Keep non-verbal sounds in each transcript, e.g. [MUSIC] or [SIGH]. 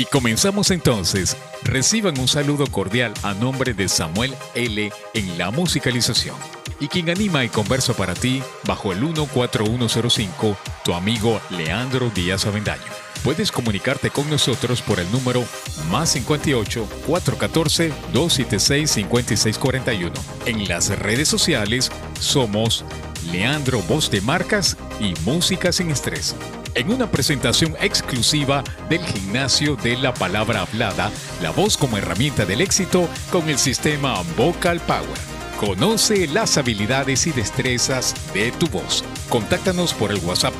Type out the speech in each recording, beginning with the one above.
Y comenzamos entonces. Reciban un saludo cordial a nombre de Samuel L. en la musicalización. Y quien anima y conversa para ti bajo el 14105, tu amigo Leandro Díaz Avendaño. Puedes comunicarte con nosotros por el número más 58 414 276 5641. En las redes sociales somos Leandro Voz de Marcas y Música sin Estrés en una presentación exclusiva del gimnasio de la palabra hablada, la voz como herramienta del éxito con el sistema Vocal Power. Conoce las habilidades y destrezas de tu voz. Contáctanos por el WhatsApp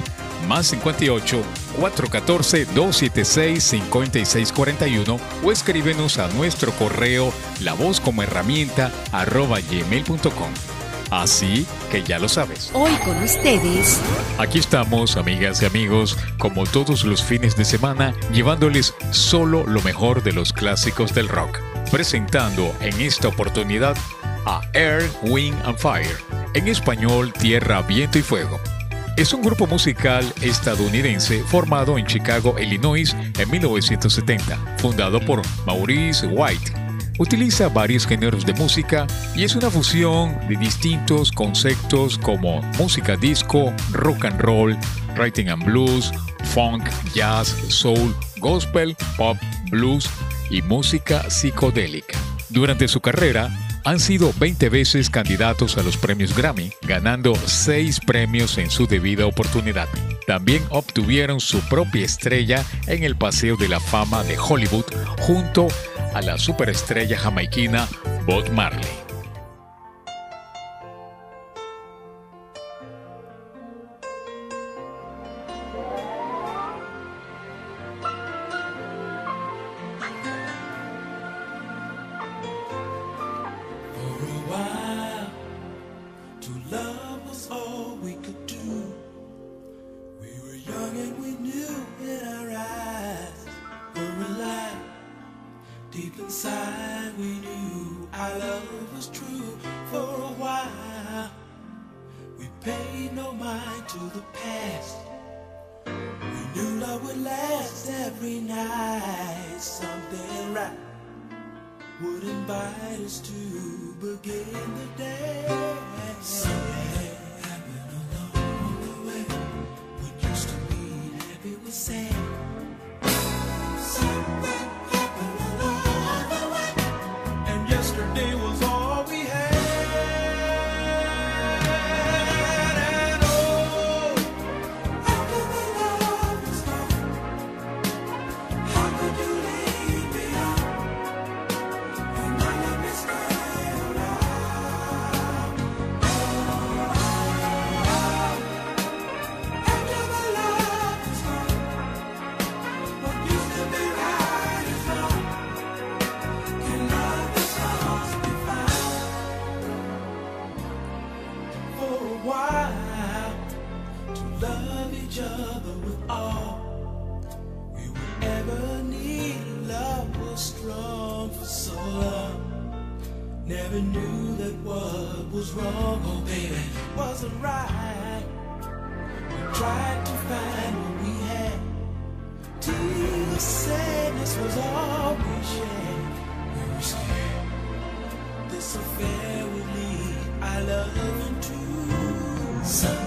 más 58 414 276 5641 o escríbenos a nuestro correo la voz como herramienta arroba gmail.com. Así que ya lo sabes. Hoy con ustedes. Aquí estamos, amigas y amigos, como todos los fines de semana, llevándoles solo lo mejor de los clásicos del rock. Presentando en esta oportunidad a Air, Wind and Fire, en español Tierra, Viento y Fuego. Es un grupo musical estadounidense formado en Chicago, Illinois en 1970, fundado por Maurice White Utiliza varios géneros de música y es una fusión de distintos conceptos como música disco, rock and roll, writing and blues, funk, jazz, soul, gospel, pop, blues y música psicodélica. Durante su carrera, han sido 20 veces candidatos a los premios Grammy, ganando 6 premios en su debida oportunidad. También obtuvieron su propia estrella en el Paseo de la Fama de Hollywood junto a la superestrella jamaiquina Bob Marley. was wrong, oh baby, wasn't right. We tried to find what we had. Till the sadness was all we shared. We were scared. This affair would lead our love into. Some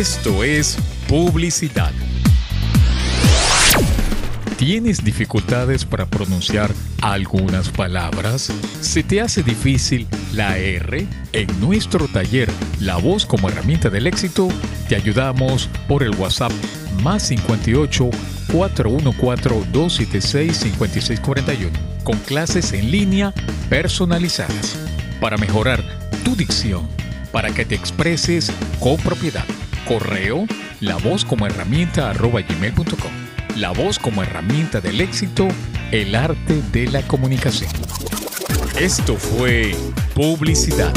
Esto es publicidad. ¿Tienes dificultades para pronunciar algunas palabras? ¿Se te hace difícil la R? En nuestro taller La voz como herramienta del éxito, te ayudamos por el WhatsApp más 58 414 276 5641 con clases en línea personalizadas para mejorar tu dicción, para que te expreses con propiedad. Correo la voz como herramienta gmail.com la voz como herramienta del éxito, el arte de la comunicación. Esto fue publicidad.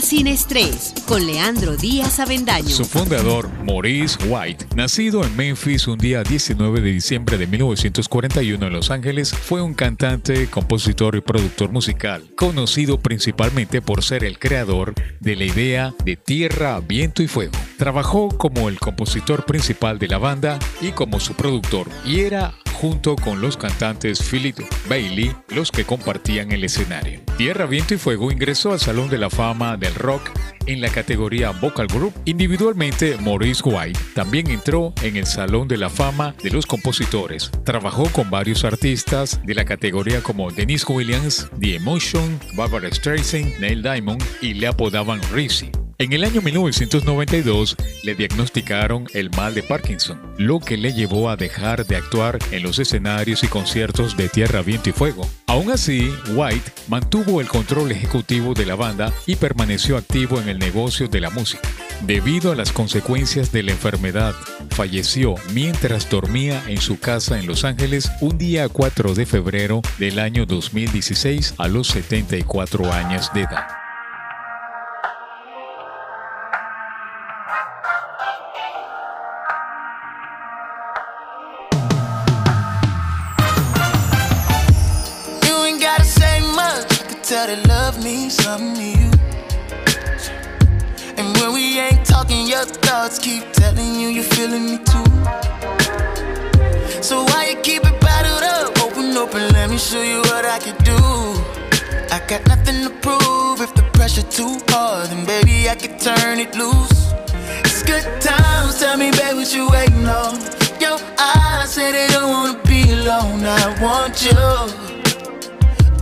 Sin estrés con Leandro Díaz Avendaño. Su fundador, Maurice White, nacido en Memphis un día 19 de diciembre de 1941 en Los Ángeles, fue un cantante, compositor y productor musical, conocido principalmente por ser el creador de la idea de Tierra, Viento y Fuego. Trabajó como el compositor principal de la banda y como su productor, y era junto con los cantantes Philip Bailey los que compartían el escenario. Tierra, Viento y Fuego ingresó al Salón de la Fama del Rock en la categoría Vocal Group. Individualmente, Maurice White también entró en el Salón de la Fama de los Compositores. Trabajó con varios artistas de la categoría como Denise Williams, The Emotion, Barbara Streisand, Neil Diamond y le apodaban Rizzy. En el año 1992 le diagnosticaron el mal de Parkinson, lo que le llevó a dejar de actuar en los escenarios y conciertos de Tierra, Viento y Fuego. Aún así, White mantuvo el control ejecutivo de la banda y permaneció activo en el negocio de la música. Debido a las consecuencias de la enfermedad, falleció mientras dormía en su casa en Los Ángeles un día 4 de febrero del año 2016 a los 74 años de edad. That love me some you. And when we ain't talking, your thoughts keep telling you you're feeling me too. So why you keep it bottled up? Open, open, let me show you what I can do. I got nothing to prove. If the pressure too hard, then baby I can turn it loose. It's good times. Tell me, babe, what you waiting on? Your eyes say they don't wanna be alone. I want you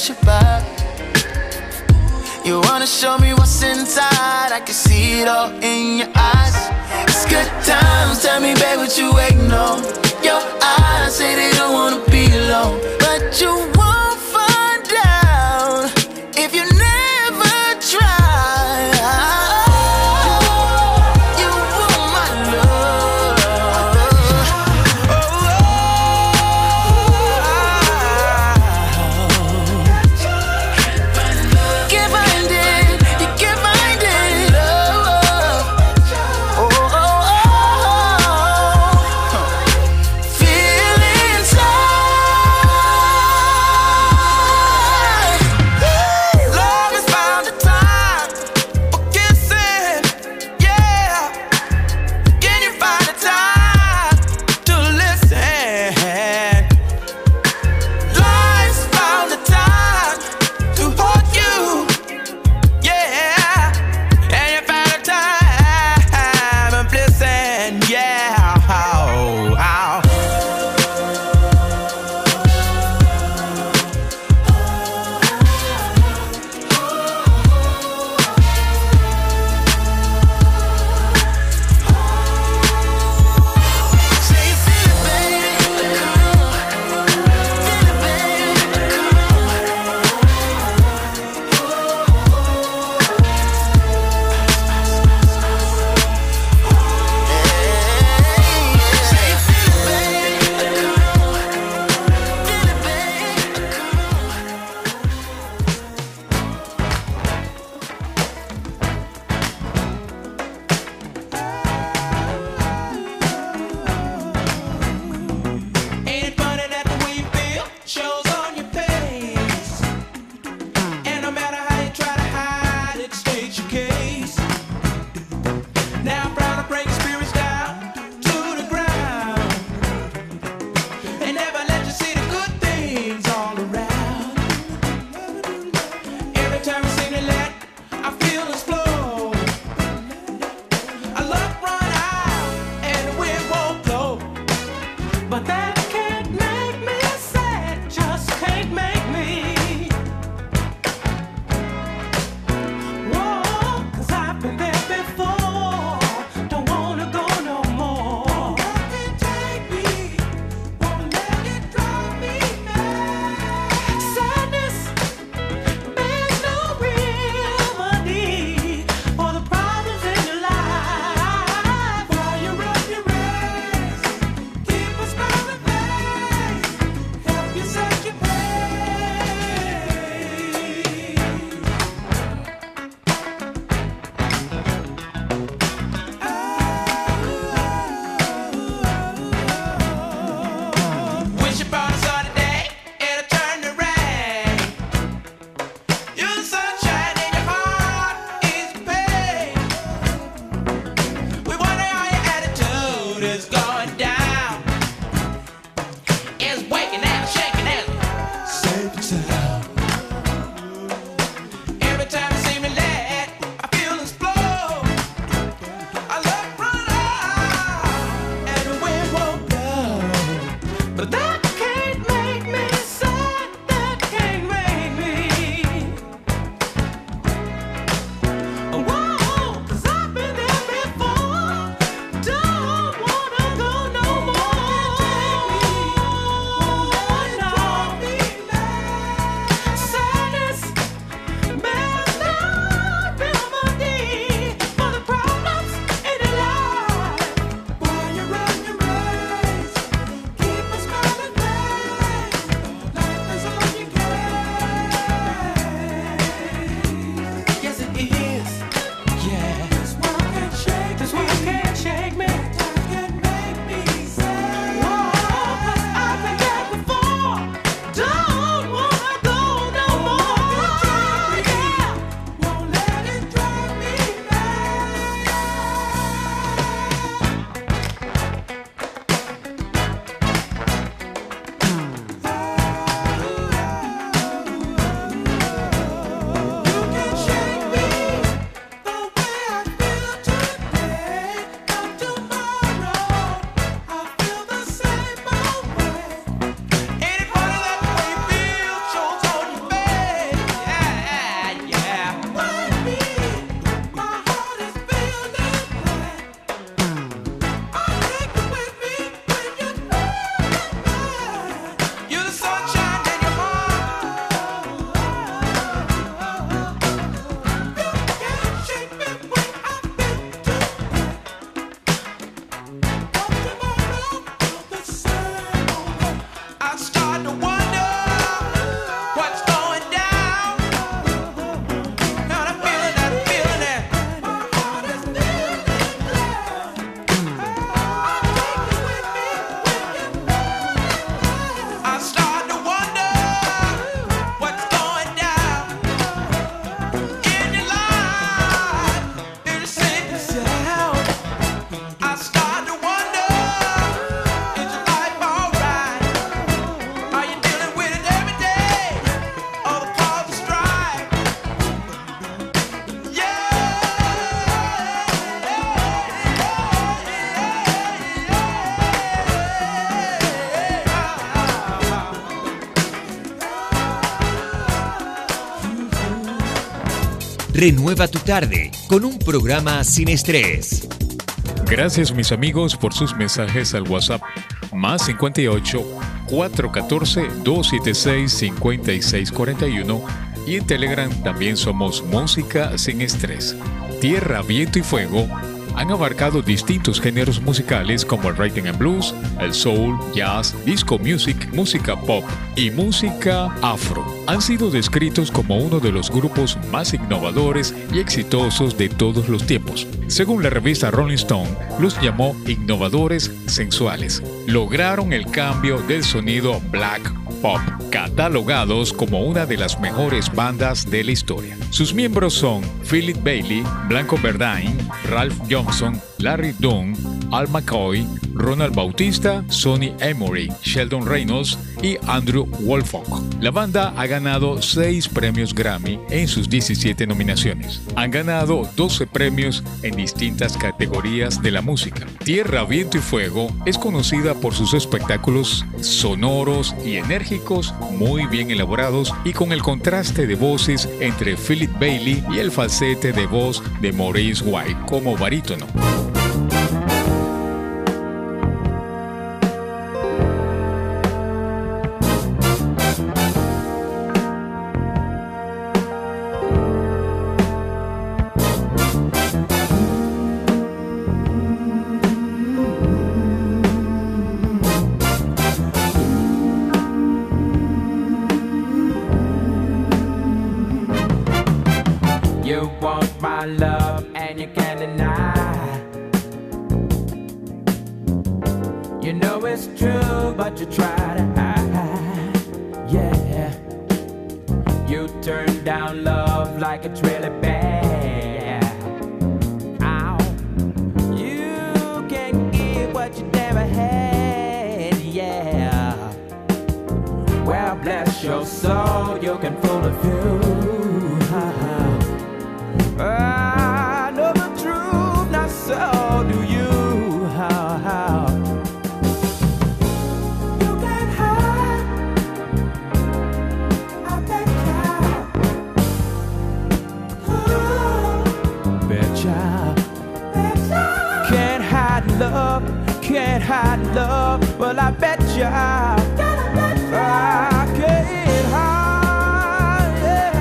moment pass you by. You wanna show me what's inside? I can see it all in your eyes. It's good times. Tell me, babe, what you waiting on? Your eyes say they don't wanna be alone, but you Renueva tu tarde con un programa sin estrés. Gracias mis amigos por sus mensajes al WhatsApp más 58 414 276 5641 y en Telegram también somos Música sin estrés. Tierra, viento y fuego han abarcado distintos géneros musicales como el writing and blues, el soul, jazz, disco music, música pop y música afro. Han sido descritos como uno de los grupos más innovadores y exitosos de todos los tiempos. Según la revista Rolling Stone, los llamó innovadores sensuales. Lograron el cambio del sonido black pop, catalogados como una de las mejores bandas de la historia. Sus miembros son Philip Bailey, Blanco Verdine, Ralph Johnson, Larry Dunn, Al McCoy, Ronald Bautista, Sonny Emory, Sheldon Reynolds y Andrew Wolfock. La banda ha ganado 6 premios Grammy en sus 17 nominaciones. Han ganado 12 premios en distintas categorías de la música. Tierra, Viento y Fuego es conocida por sus espectáculos sonoros y enérgicos, muy bien elaborados y con el contraste de voces entre Philip Bailey y el falsete de voz de Maurice White como barítono. Love, can't hide love. Well, I bet you. I can't hide. Yeah.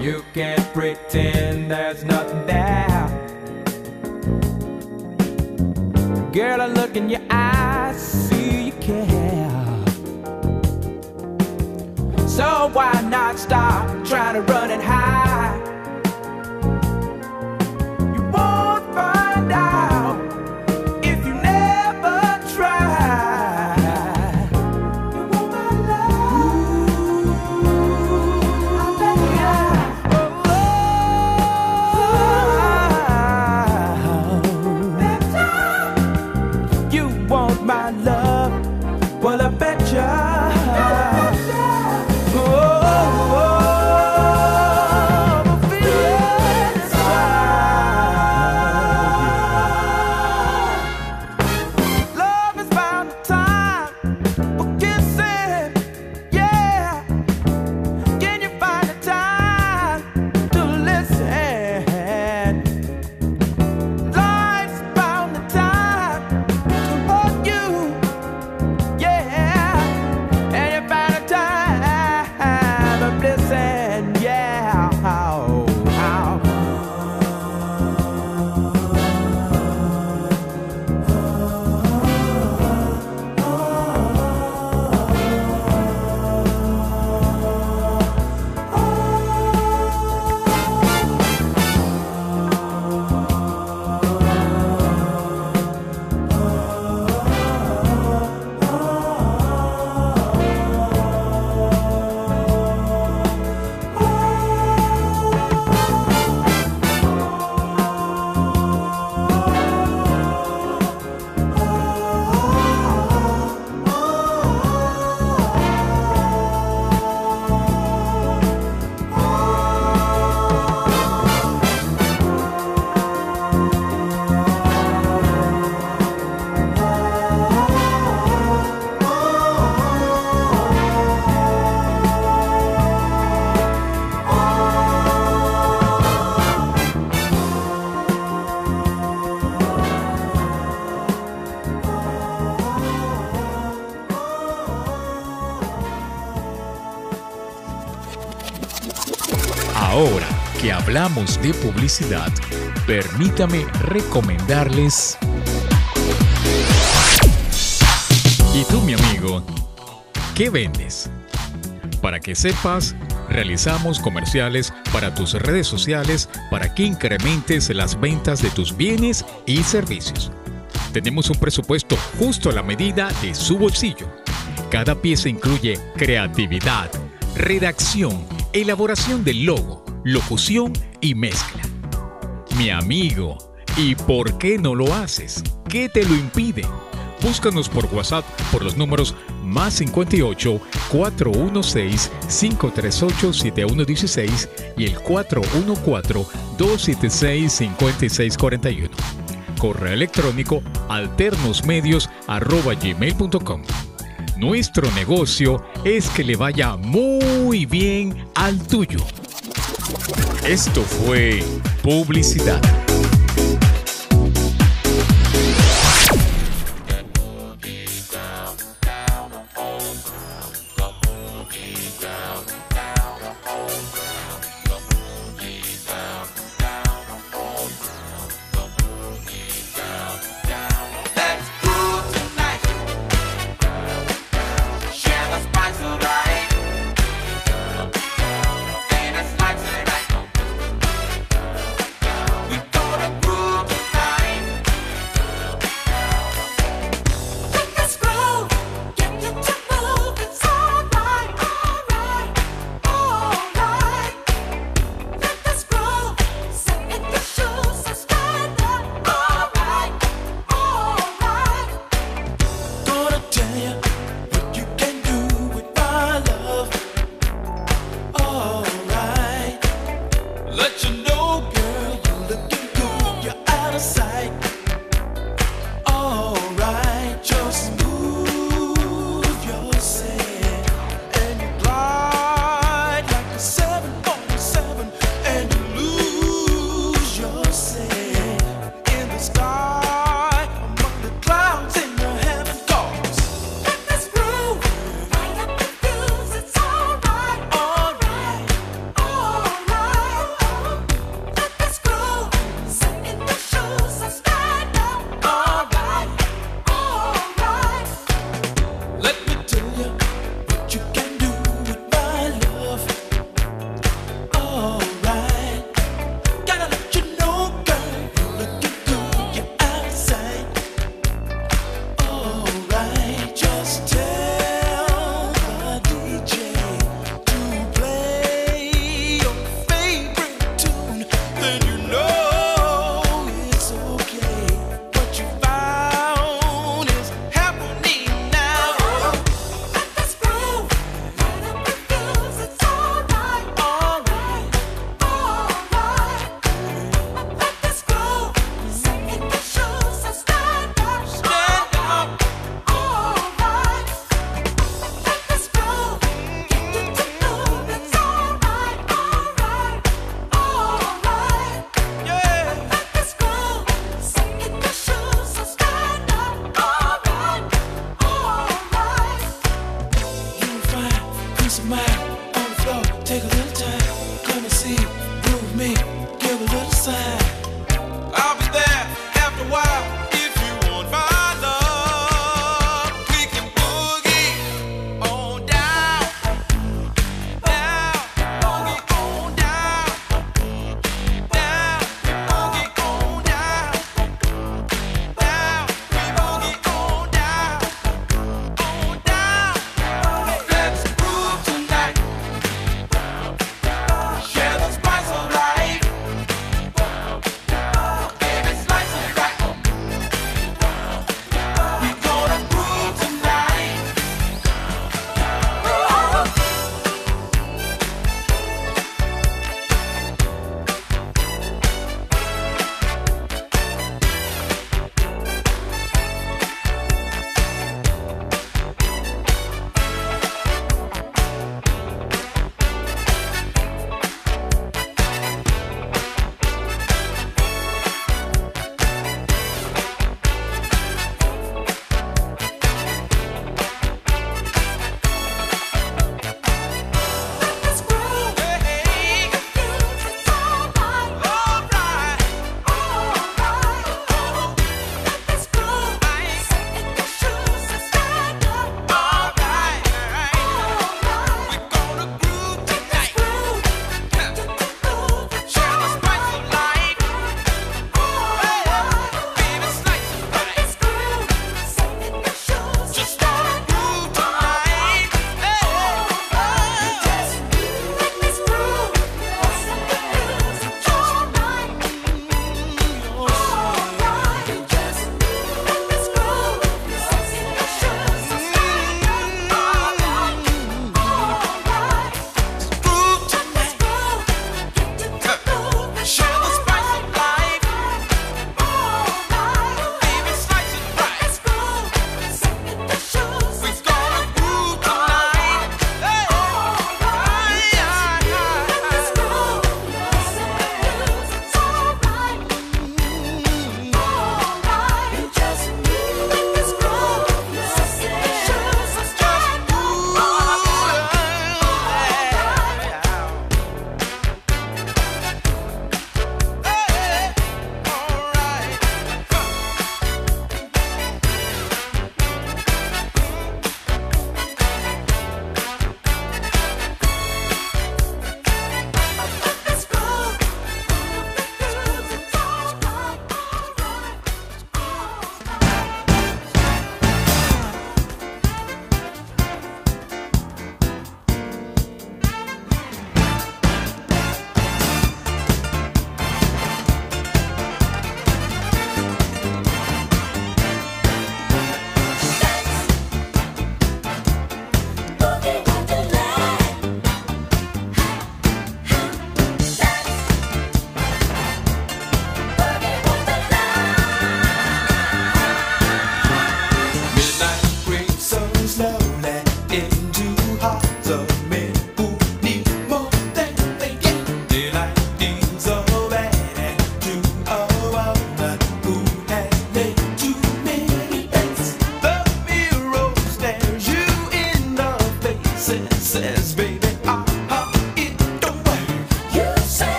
You can't pretend there's nothing there. Girl, I look in your not stop trying to run and hide? Hablamos de publicidad, permítame recomendarles... ¿Y tú, mi amigo? ¿Qué vendes? Para que sepas, realizamos comerciales para tus redes sociales para que incrementes las ventas de tus bienes y servicios. Tenemos un presupuesto justo a la medida de su bolsillo. Cada pieza incluye creatividad, redacción, elaboración del logo, locución y mezcla. Mi amigo, ¿y por qué no lo haces? ¿Qué te lo impide? Búscanos por WhatsApp por los números más 58 416 538 7116 y el 414 276 5641. Correo electrónico alternosmedios@gmail.com. Nuestro negocio es que le vaya muy bien al tuyo. Esto fue publicidad.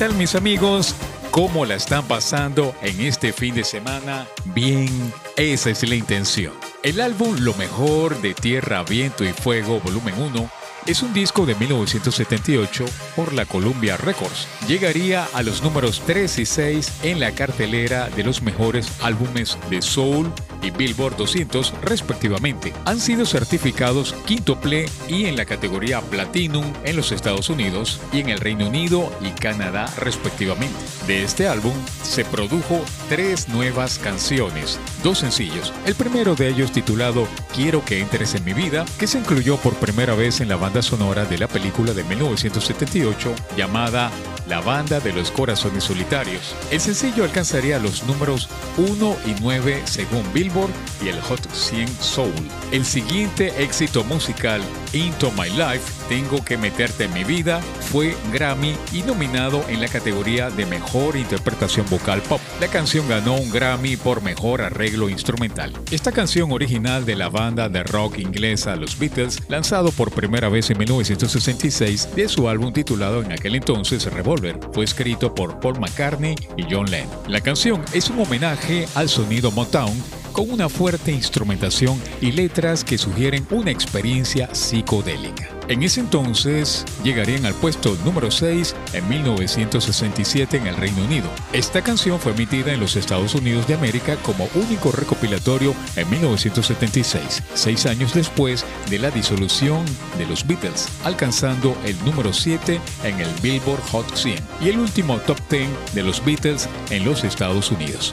Tal mis amigos? ¿Cómo la están pasando en este fin de semana? Bien, esa es la intención. El álbum Lo mejor de Tierra, Viento y Fuego, volumen 1, es un disco de 1978 por la Columbia Records. Llegaría a los números 3 y 6 en la cartelera de los mejores álbumes de Soul y Billboard 200 respectivamente. Han sido certificados quintuple y en la categoría Platinum en los Estados Unidos y en el Reino Unido y Canadá respectivamente. De este álbum se produjo tres nuevas canciones, dos sencillos. El primero de ellos titulado Quiero que entres en mi vida, que se incluyó por primera vez en la banda sonora de la película de 1978 llamada La Banda de los Corazones Solitarios. El sencillo alcanzaría los números 1 y 9 según Billboard y el Hot 100 Soul. El siguiente éxito musical, Into My Life, Tengo que meterte en mi vida, fue Grammy y nominado en la categoría de Mejor Interpretación Vocal Pop. La canción ganó un Grammy por Mejor Arreglo Instrumental. Esta canción original de la banda de rock inglesa Los Beatles, lanzado por primera vez en 1966 de su álbum titulado en aquel entonces Revolver, fue escrito por Paul McCartney y John Lennon. La canción es un homenaje al sonido Motown con una fuerte instrumentación y letras que sugieren una experiencia psicodélica. En ese entonces llegarían al puesto número 6 en 1967 en el Reino Unido. Esta canción fue emitida en los Estados Unidos de América como único recopilatorio en 1976, seis años después de la disolución de los Beatles, alcanzando el número 7 en el Billboard Hot 100 y el último top 10 de los Beatles en los Estados Unidos.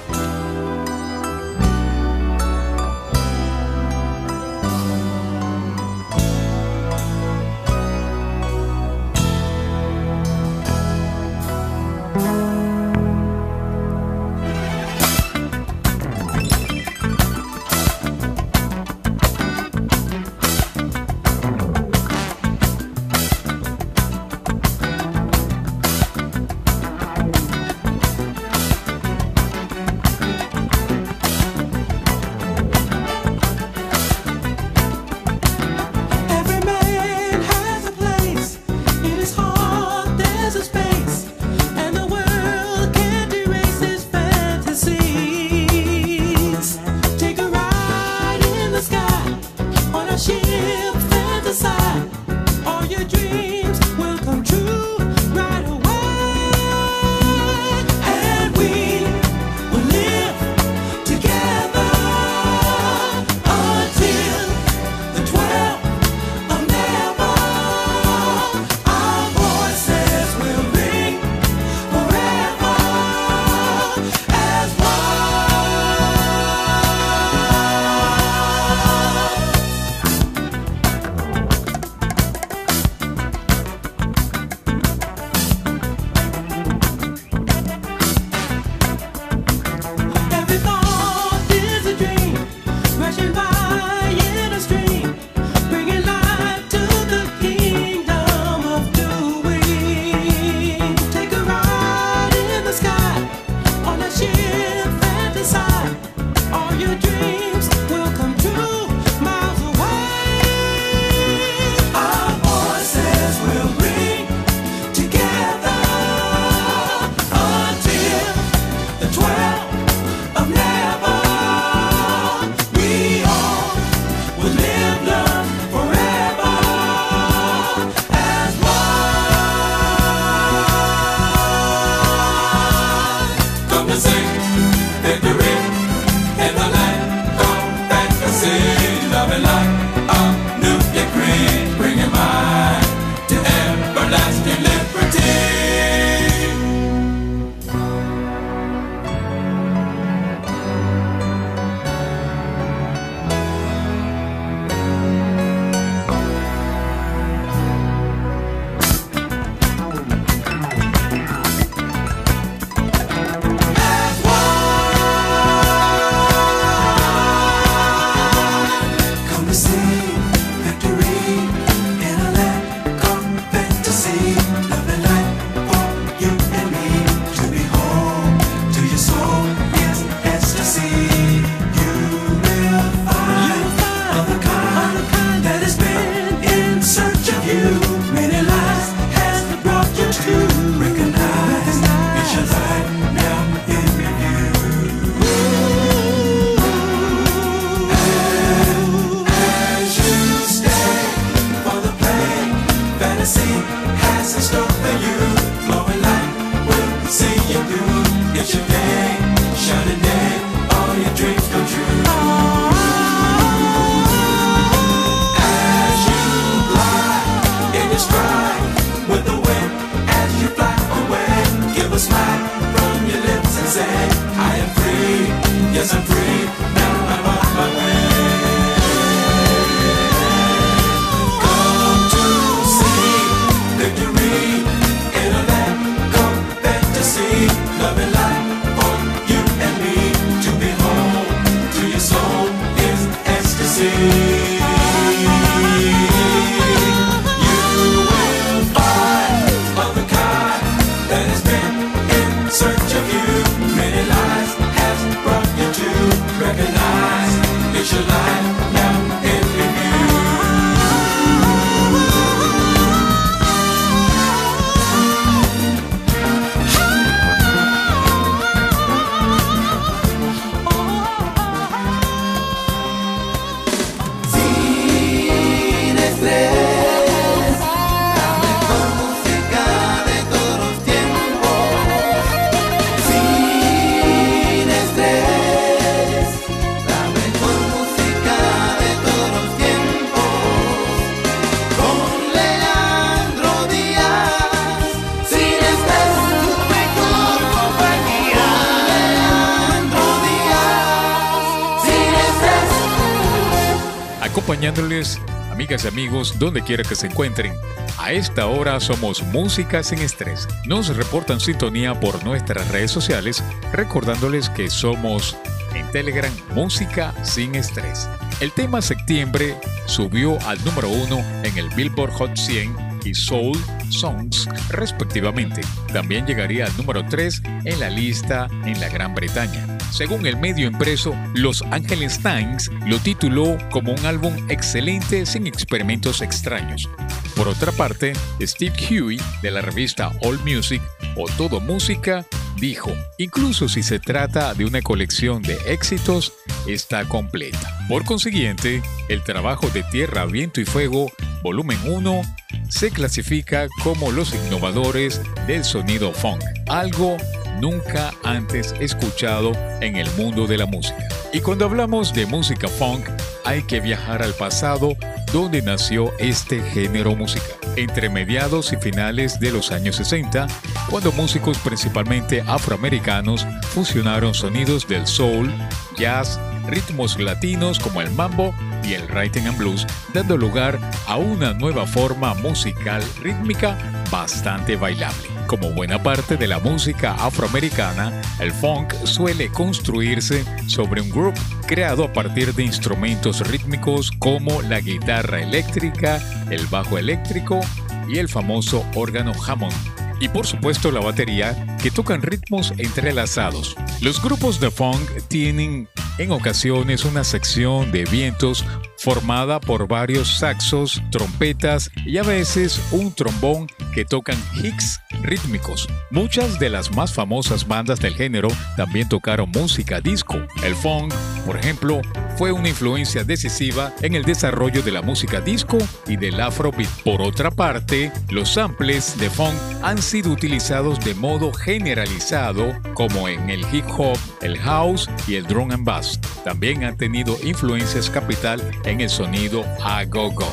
Amigos, donde quiera que se encuentren. A esta hora somos Música sin Estrés. Nos reportan sintonía por nuestras redes sociales, recordándoles que somos en Telegram Música sin Estrés. El tema Septiembre subió al número uno en el Billboard Hot 100 y Soul Songs respectivamente. También llegaría al número 3 en la lista en la Gran Bretaña. Según el medio impreso, Los Angeles Times lo tituló como un álbum excelente sin experimentos extraños. Por otra parte, Steve Huey de la revista All Music o Todo Música dijo, incluso si se trata de una colección de éxitos, está completa. Por consiguiente, el trabajo de Tierra, Viento y Fuego, volumen 1, se clasifica como los innovadores del sonido funk, algo nunca antes escuchado en el mundo de la música. Y cuando hablamos de música funk, hay que viajar al pasado donde nació este género musical. Entre mediados y finales de los años 60, cuando músicos principalmente afroamericanos fusionaron sonidos del soul, jazz, ritmos latinos como el mambo y el rhythm and blues, dando lugar a una nueva forma musical rítmica bastante bailable. Como buena parte de la música afroamericana, el funk suele construirse sobre un groove creado a partir de instrumentos rítmicos como la guitarra eléctrica, el bajo eléctrico y el famoso órgano Hammond. Y por supuesto la batería, que tocan ritmos entrelazados. Los grupos de funk tienen en ocasiones una sección de vientos formada por varios saxos, trompetas y a veces un trombón que tocan hicks rítmicos. Muchas de las más famosas bandas del género también tocaron música disco. El funk, por ejemplo, fue una influencia decisiva en el desarrollo de la música disco y del afrobeat. Por otra parte, los samples de funk han sido utilizados de modo generalizado como en el hip hop, el house y el drum and bass. También han tenido influencias capital en el sonido a go-go.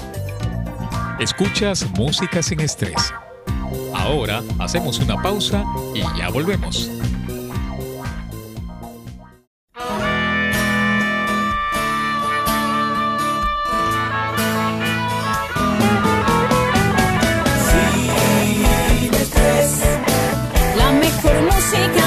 Escuchas música sin estrés. Ahora hacemos una pausa y ya volvemos. La mejor música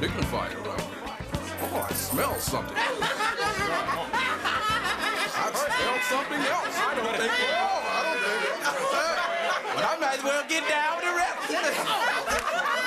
dignified around here. Oh, I smell something. [LAUGHS] I smell something else. I don't think. Oh, I don't think. But I might as well get down with the rest. [LAUGHS]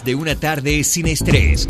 De una tarde sin estrés.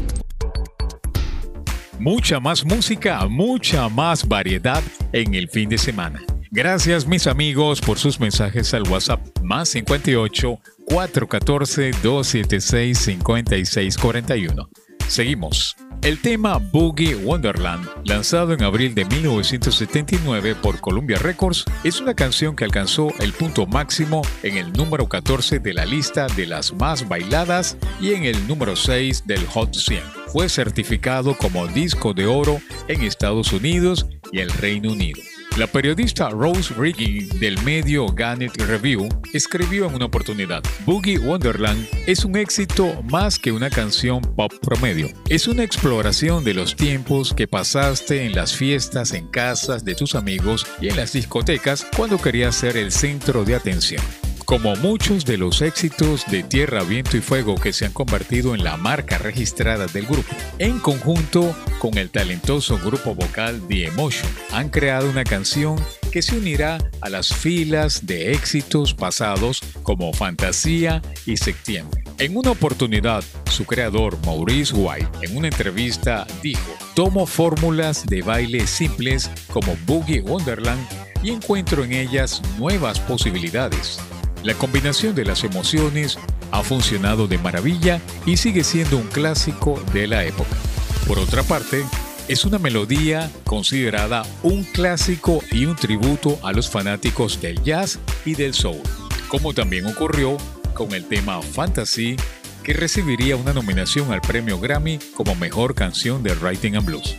Mucha más música, mucha más variedad en el fin de semana. Gracias mis amigos por sus mensajes al WhatsApp más 58 414 276 5641. Seguimos. El tema Boogie Wonderland, lanzado en abril de 1979 por Columbia Records, es una canción que alcanzó el punto máximo en el número 14 de la lista de las más bailadas y en el número 6 del Hot 100. Fue certificado como disco de oro en Estados Unidos y el Reino Unido. La periodista Rose Rigging del medio Gannett Review escribió en una oportunidad, Boogie Wonderland es un éxito más que una canción pop promedio. Es una exploración de los tiempos que pasaste en las fiestas, en casas de tus amigos y en las discotecas cuando querías ser el centro de atención. Como muchos de los éxitos de Tierra, Viento y Fuego que se han convertido en la marca registrada del grupo, en conjunto con el talentoso grupo vocal The Emotion, han creado una canción que se unirá a las filas de éxitos pasados como Fantasía y Septiembre. En una oportunidad, su creador, Maurice White, en una entrevista dijo, tomo fórmulas de baile simples como Boogie Wonderland y encuentro en ellas nuevas posibilidades. La combinación de las emociones ha funcionado de maravilla y sigue siendo un clásico de la época. Por otra parte, es una melodía considerada un clásico y un tributo a los fanáticos del jazz y del soul, como también ocurrió con el tema Fantasy, que recibiría una nominación al premio Grammy como mejor canción de Writing and Blues.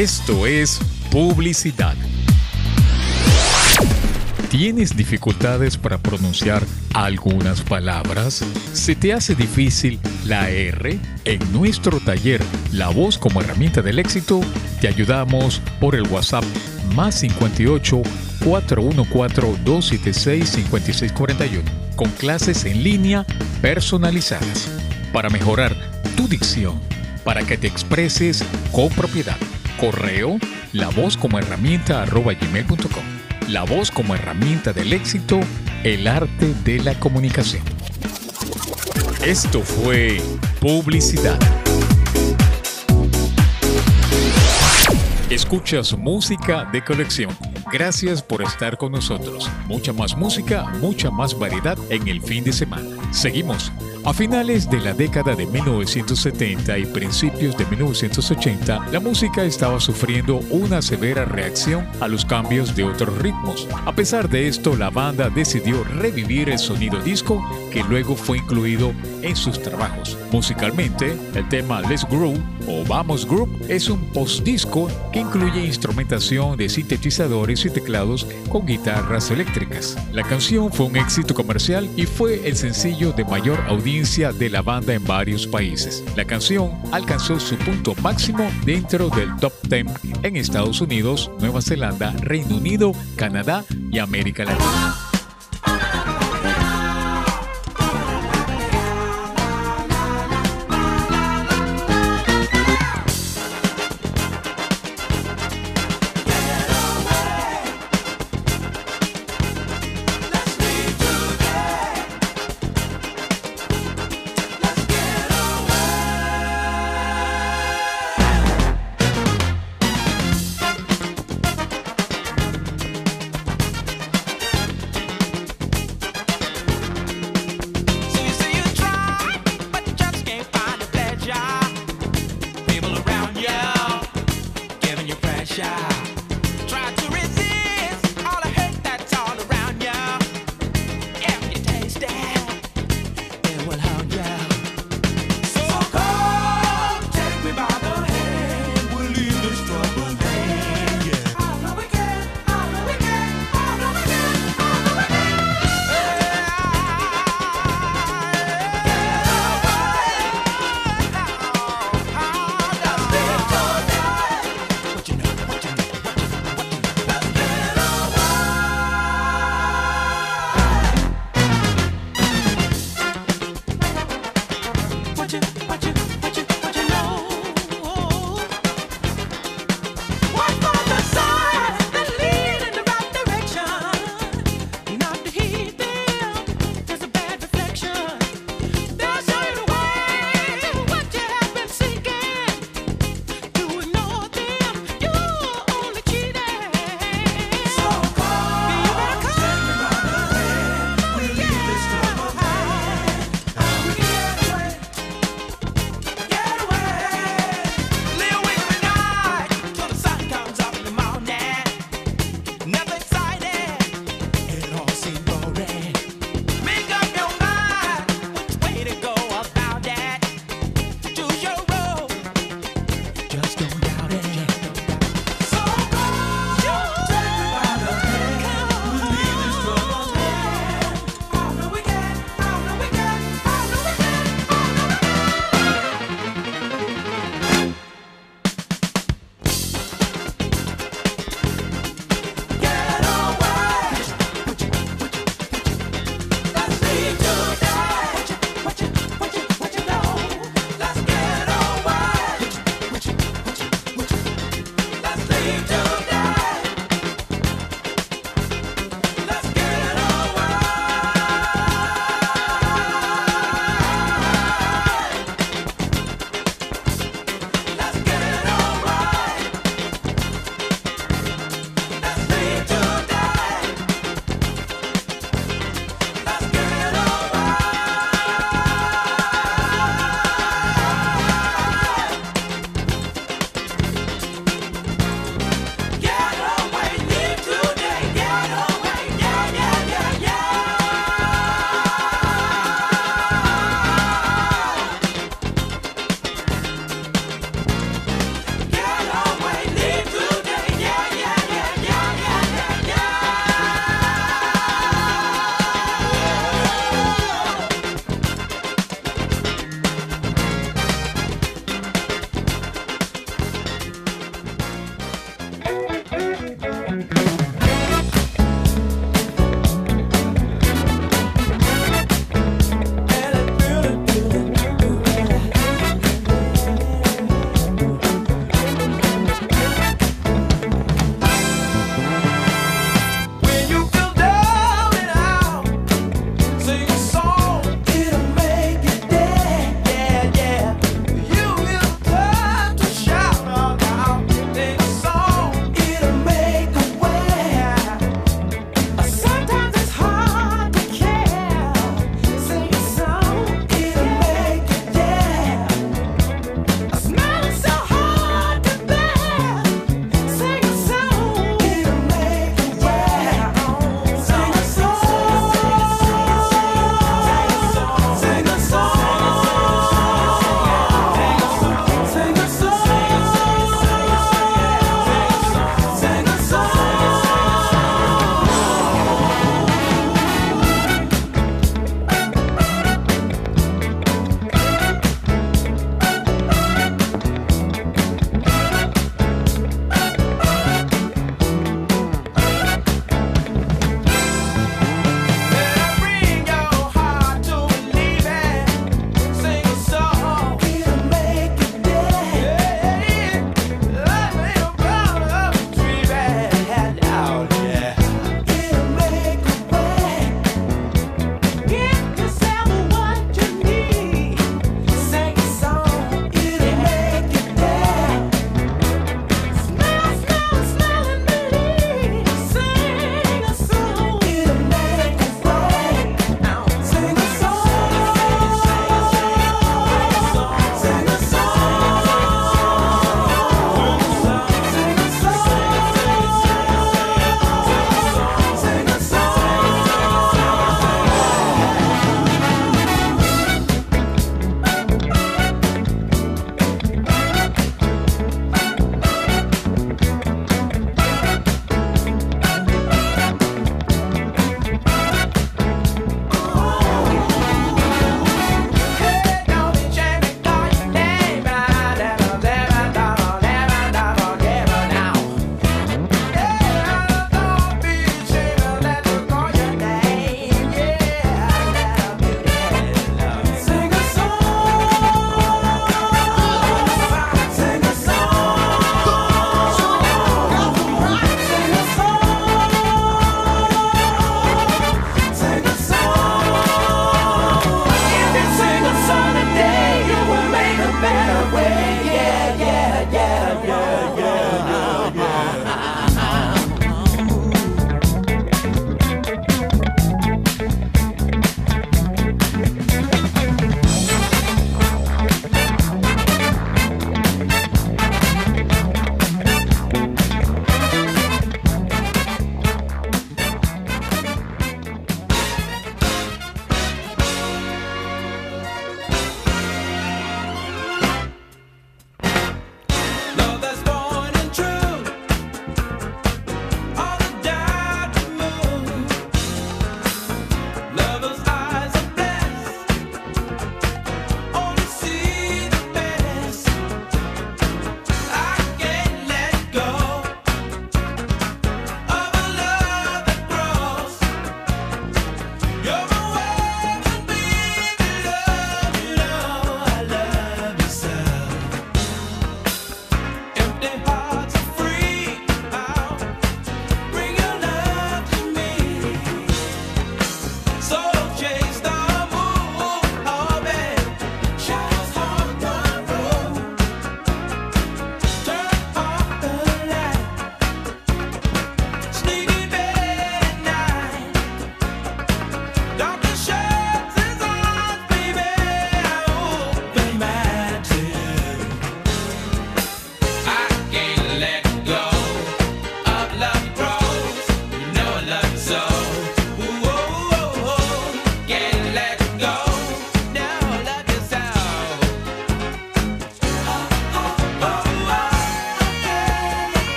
Esto es publicidad. ¿Tienes dificultades para pronunciar algunas palabras? ¿Se te hace difícil la R? En nuestro taller La voz como herramienta del éxito, te ayudamos por el WhatsApp más 58 414 276 5641 con clases en línea personalizadas para mejorar tu dicción, para que te expreses con propiedad. Correo la voz como herramienta arroba gmail.com. La voz como herramienta del éxito, el arte de la comunicación. Esto fue publicidad. Escuchas música de colección. Gracias por estar con nosotros. Mucha más música, mucha más variedad en el fin de semana. Seguimos. A finales de la década de 1970 y principios de 1980, la música estaba sufriendo una severa reacción a los cambios de otros ritmos. A pesar de esto, la banda decidió revivir el sonido disco que luego fue incluido en sus trabajos. Musicalmente, el tema Let's Groove o Vamos Group es un post-disco que incluye instrumentación de sintetizadores y teclados con guitarras eléctricas. La canción fue un éxito comercial y fue el sencillo de mayor audiencia de la banda en varios países. La canción alcanzó su punto máximo dentro del top 10 en Estados Unidos, Nueva Zelanda, Reino Unido, Canadá y América Latina.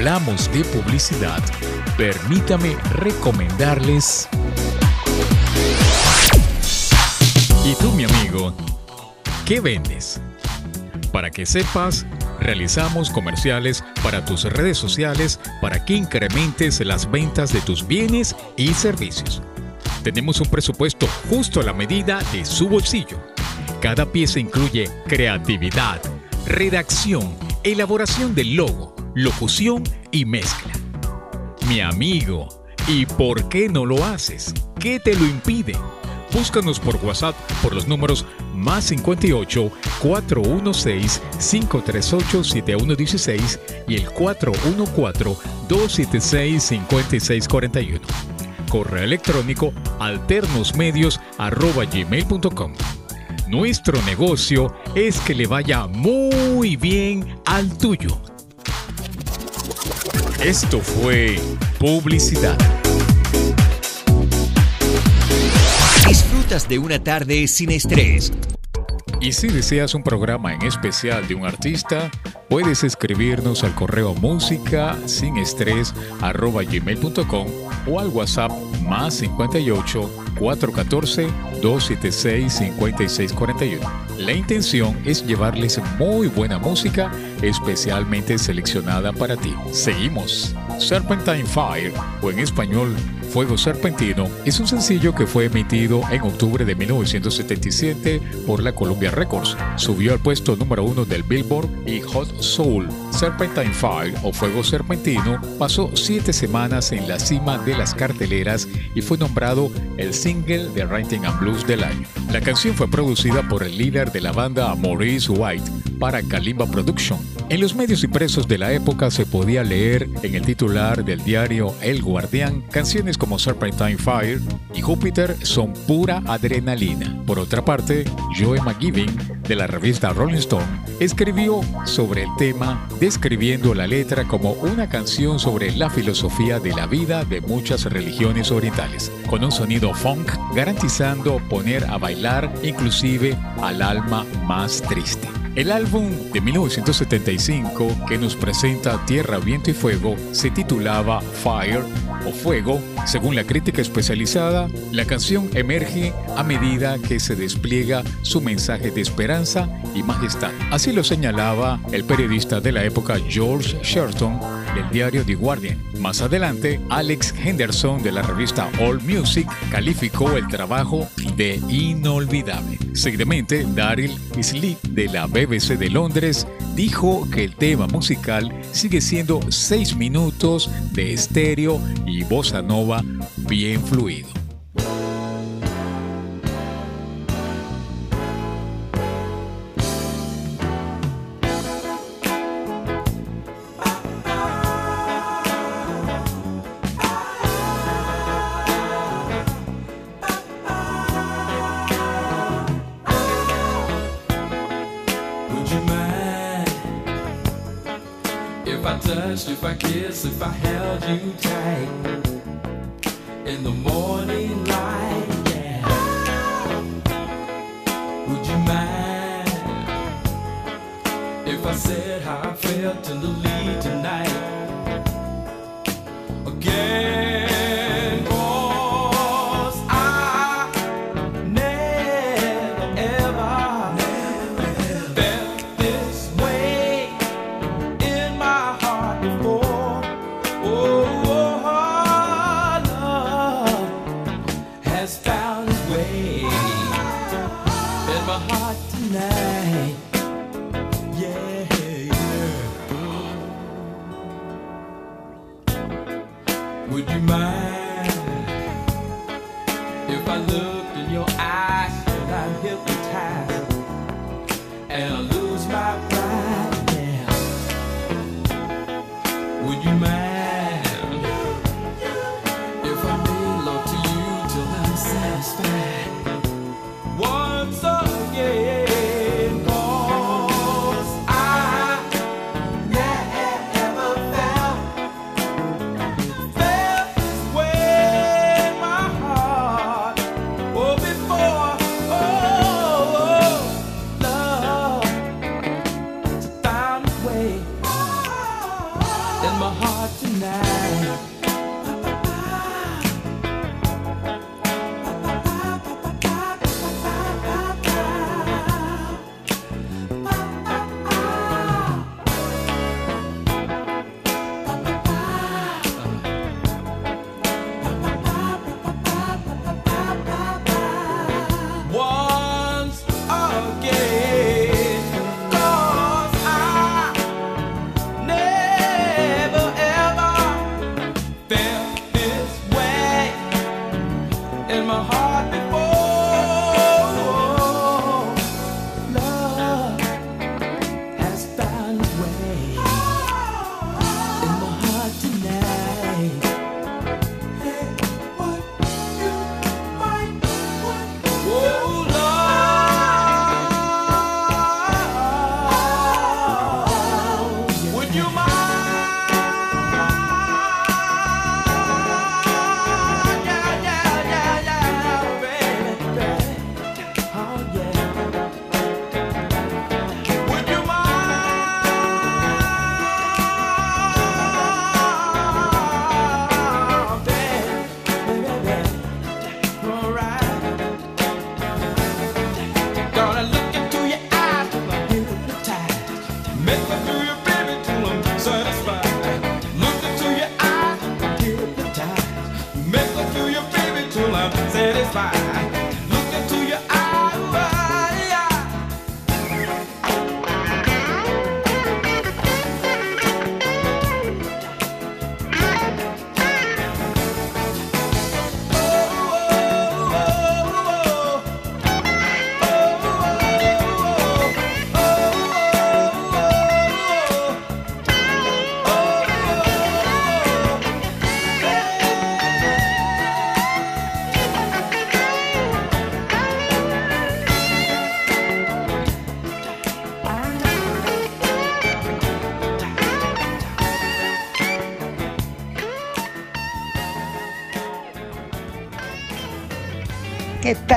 Hablamos de publicidad, permítame recomendarles... ¿Y tú, mi amigo? ¿Qué vendes? Para que sepas, realizamos comerciales para tus redes sociales para que incrementes las ventas de tus bienes y servicios. Tenemos un presupuesto justo a la medida de su bolsillo. Cada pieza incluye creatividad, redacción, elaboración del logo, locución y mezcla. Mi amigo, ¿y por qué no lo haces? ¿Qué te lo impide? Búscanos por WhatsApp por los números más 58 416 538 7116 y el 414 276 5641. Correo electrónico alternosmedios@gmail.com. Nuestro negocio es que le vaya muy bien al tuyo. Esto fue publicidad. Disfrutas de una tarde sin estrés. Y si deseas un programa en especial de un artista, puedes escribirnos al correo música sin estrés arroba gmail.com o al WhatsApp más 58 414 276 5641. La intención es llevarles muy buena música especialmente seleccionada para ti. Seguimos. Serpentine Fire, o en español Fuego Serpentino, es un sencillo que fue emitido en octubre de 1977 por la Columbia Records. Subió al puesto número uno del Billboard y Hot Soul. Serpentine Fire o Fuego Serpentino pasó siete semanas en la cima de las carteleras y fue nombrado el de Writing and Blues del año. La canción fue producida por el líder de la banda Maurice White para Kalimba Production. En los medios impresos de la época se podía leer en el titular del diario El Guardián canciones como Serpentine Fire y Júpiter son pura adrenalina. Por otra parte, Joe McGiving de la revista Rolling Stone escribió sobre el tema describiendo la letra como una canción sobre la filosofía de la vida de muchas religiones orientales, con un sonido funk garantizando poner a bailar inclusive al alma más triste. El álbum de 1975 que nos presenta Tierra, Viento y Fuego se titulaba Fire o Fuego. Según la crítica especializada, la canción emerge a medida que se despliega su mensaje de esperanza y majestad. Así lo señalaba el periodista de la época George Sherton del diario The Guardian. Más adelante, Alex Henderson de la revista All Music calificó el trabajo de inolvidable. Seguidamente, Daryl Isley de la BBC de Londres dijo que el tema musical sigue siendo 6 minutos de estéreo y bossa nova bien fluido. If I held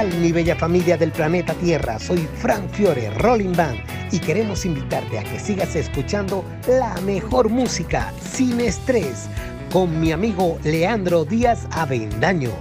mi bella familia del planeta Tierra? Soy Frank Fiore, Rolling Band, y queremos invitarte a que sigas escuchando la mejor música sin estrés con mi amigo Leandro Díaz Avendaño.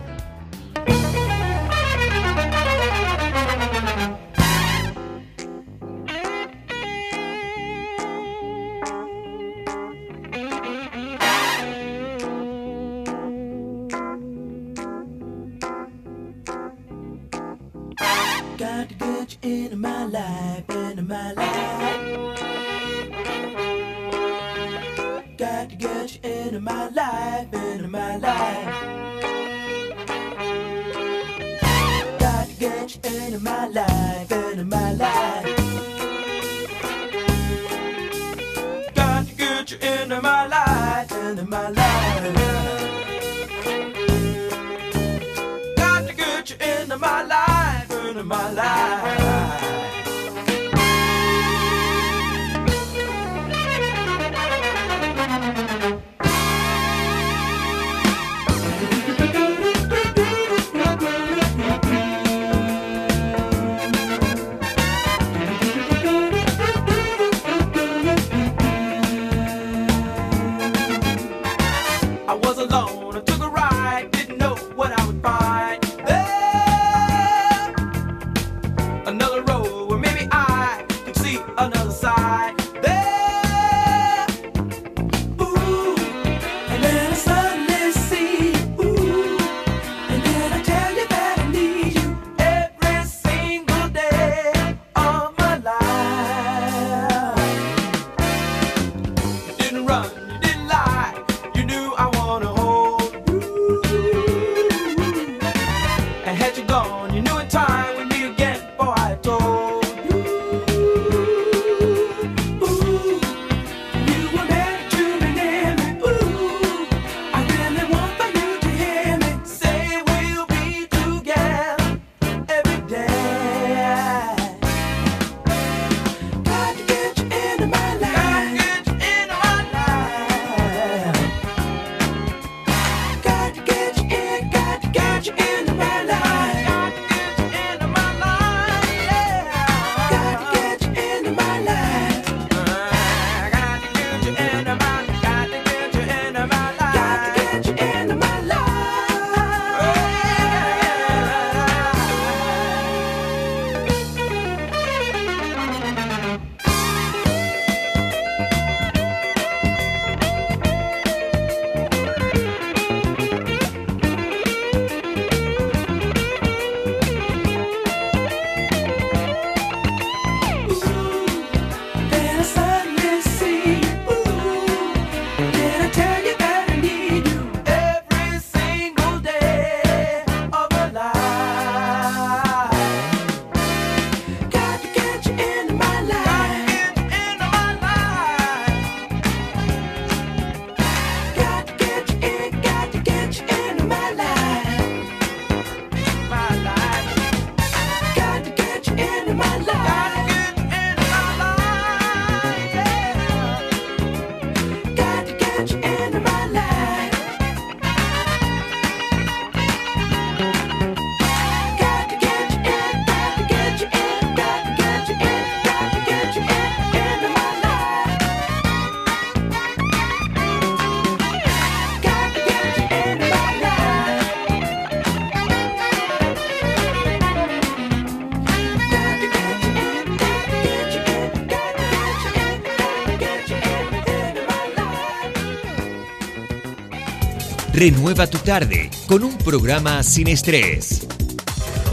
Renueva tu tarde con un programa sin estrés.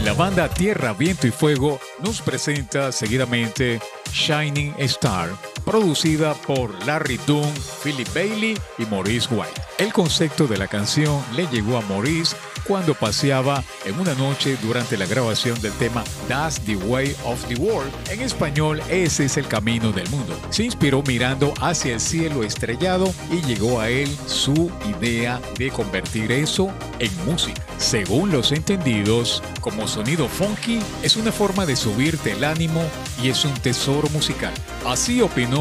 La banda Tierra, Viento y Fuego nos presenta seguidamente Shining Star producida por Larry Dunn, Philip Bailey y Maurice White. El concepto de la canción le llegó a Maurice cuando paseaba en una noche durante la grabación del tema That's the Way of the World, en español Ese es el camino del mundo. Se inspiró mirando hacia el cielo estrellado y llegó a él su idea de convertir eso en música. Según los entendidos, como sonido funky es una forma de subirte el ánimo y es un tesoro musical. Así opinó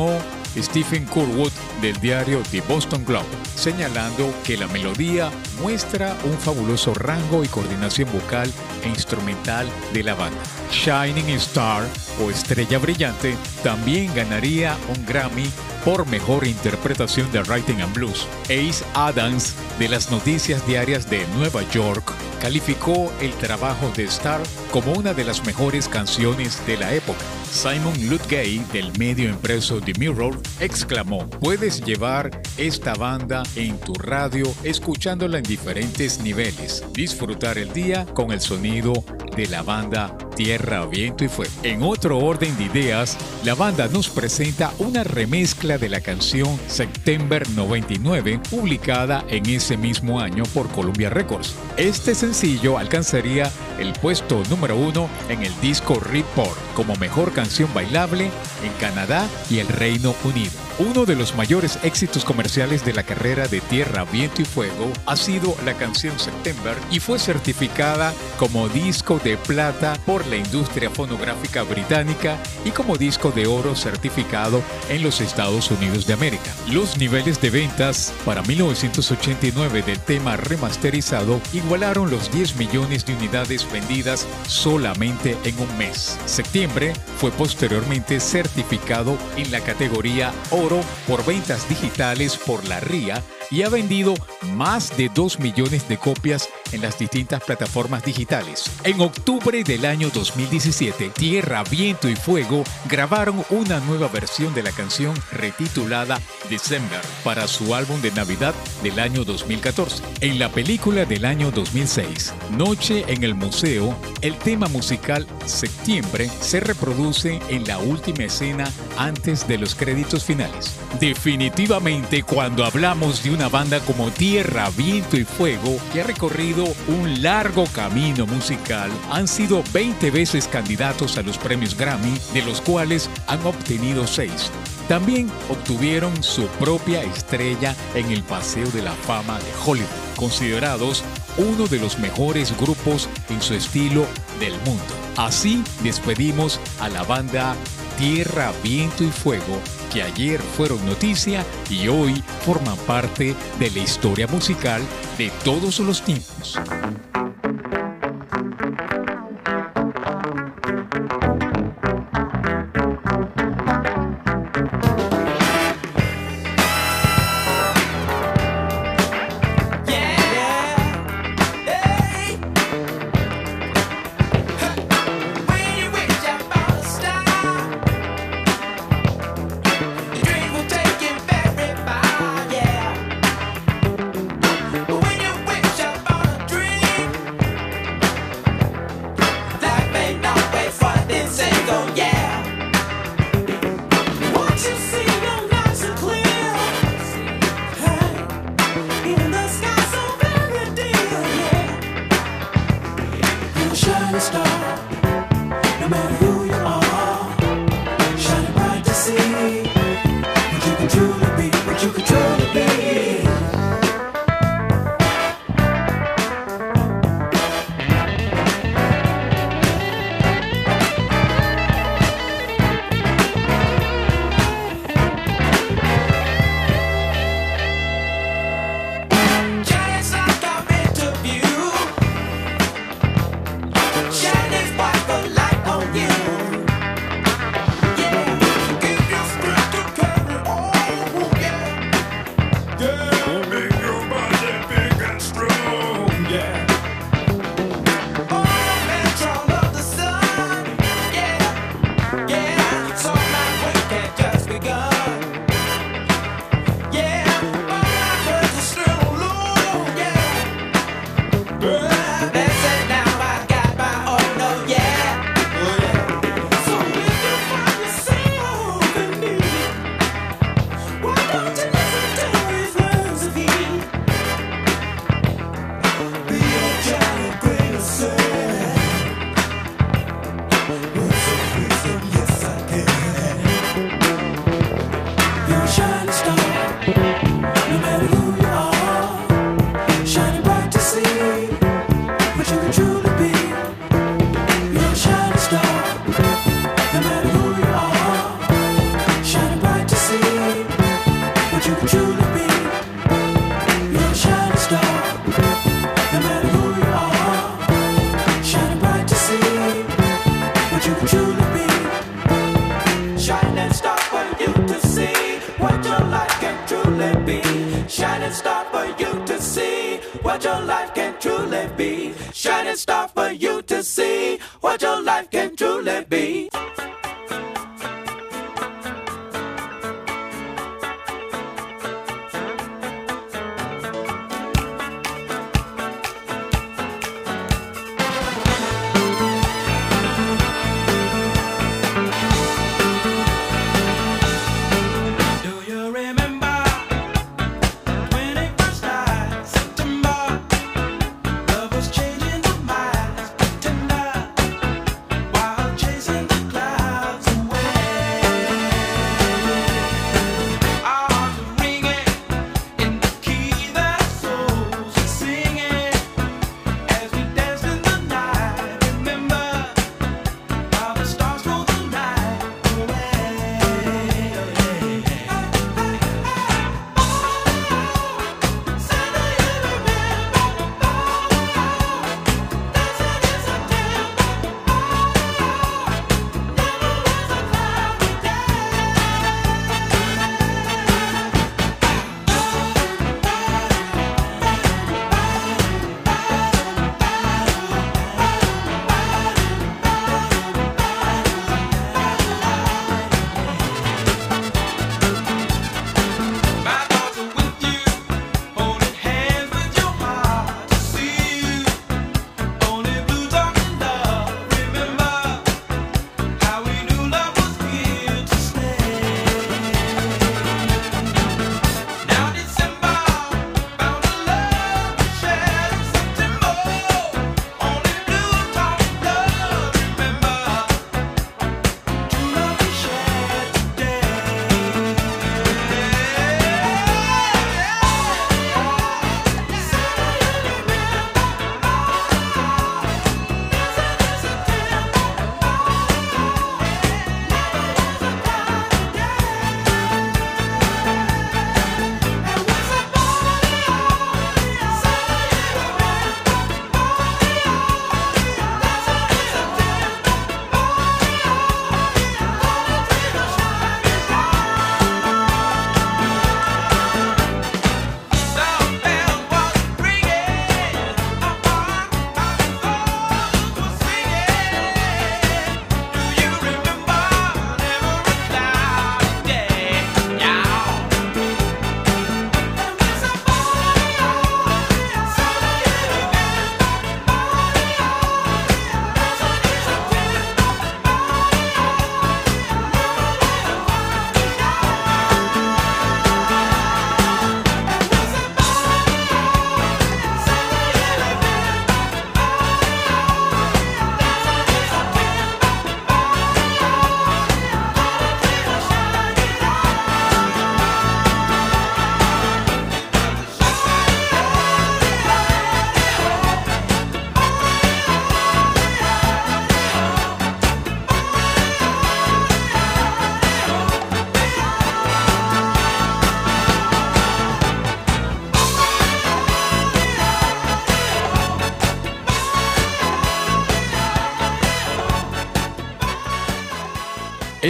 Stephen Curwood del diario The Boston Globe, señalando que la melodía muestra un fabuloso rango y coordinación vocal e instrumental de la banda. Shining Star o Estrella Brillante también ganaría un Grammy por mejor interpretación de Writing and Blues. Ace Adams de las noticias diarias de Nueva York calificó el trabajo de Star como una de las mejores canciones de la época. Simon Ludgay del medio impreso The Mirror exclamó, puedes llevar esta banda en tu radio escuchándola en diferentes niveles, disfrutar el día con el sonido de la banda Tierra, Viento y Fuego. En otro orden de ideas, la banda nos presenta una remezcla de la canción September 99, publicada en ese mismo año por Columbia Records. Este sencillo alcanzaría el puesto número uno en el disco Report como mejor canción bailable en Canadá y el Reino Unido. Uno de los mayores éxitos comerciales de la carrera de Tierra, Viento y Fuego ha sido la canción September y fue certificada como disco de plata por la industria fonográfica británica y como disco de oro certificado en los Estados Unidos de América. Los niveles de ventas para 1989 del tema remasterizado igualaron los 10 millones de unidades vendidas solamente en un mes. Septiembre fue posteriormente certificado en la categoría oro por ventas digitales por la RIA y ha vendido más de 2 millones de copias en las distintas plataformas digitales. En octubre del año 2017, Tierra, Viento y Fuego grabaron una nueva versión de la canción retitulada December para su álbum de Navidad del año 2014. En la película del año 2006, Noche en el Museo, el tema musical Septiembre se reproduce en la última escena antes de los créditos finales. Definitivamente cuando hablamos de una banda como Tierra, Viento y Fuego, que ha recorrido un largo camino musical, han sido 20 veces candidatos a los premios Grammy, de los cuales han obtenido 6. También obtuvieron su propia estrella en el Paseo de la Fama de Hollywood, considerados uno de los mejores grupos en su estilo del mundo. Así despedimos a la banda Tierra, Viento y Fuego, que ayer fueron noticia y hoy forman parte de la historia musical de todos los tiempos.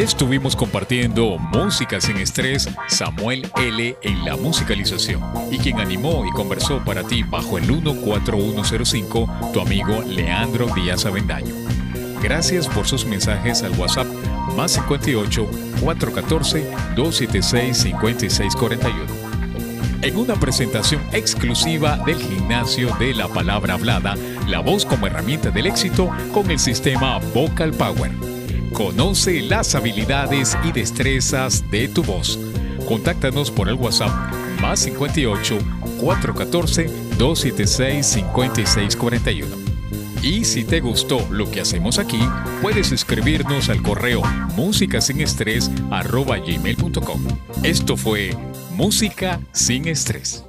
Estuvimos compartiendo Música sin estrés, Samuel L. en la musicalización. Y quien animó y conversó para ti bajo el 14105, tu amigo Leandro Díaz Avendaño. Gracias por sus mensajes al WhatsApp más 58 414 276 5641. En una presentación exclusiva del gimnasio de la palabra hablada, la voz como herramienta del éxito con el sistema Vocal Power. Conoce las habilidades y destrezas de tu voz. Contáctanos por el WhatsApp más 58 414 276 5641. Y si te gustó lo que hacemos aquí, puedes escribirnos al correo músicasinestrés.gmail.com. Esto fue Música sin Estrés.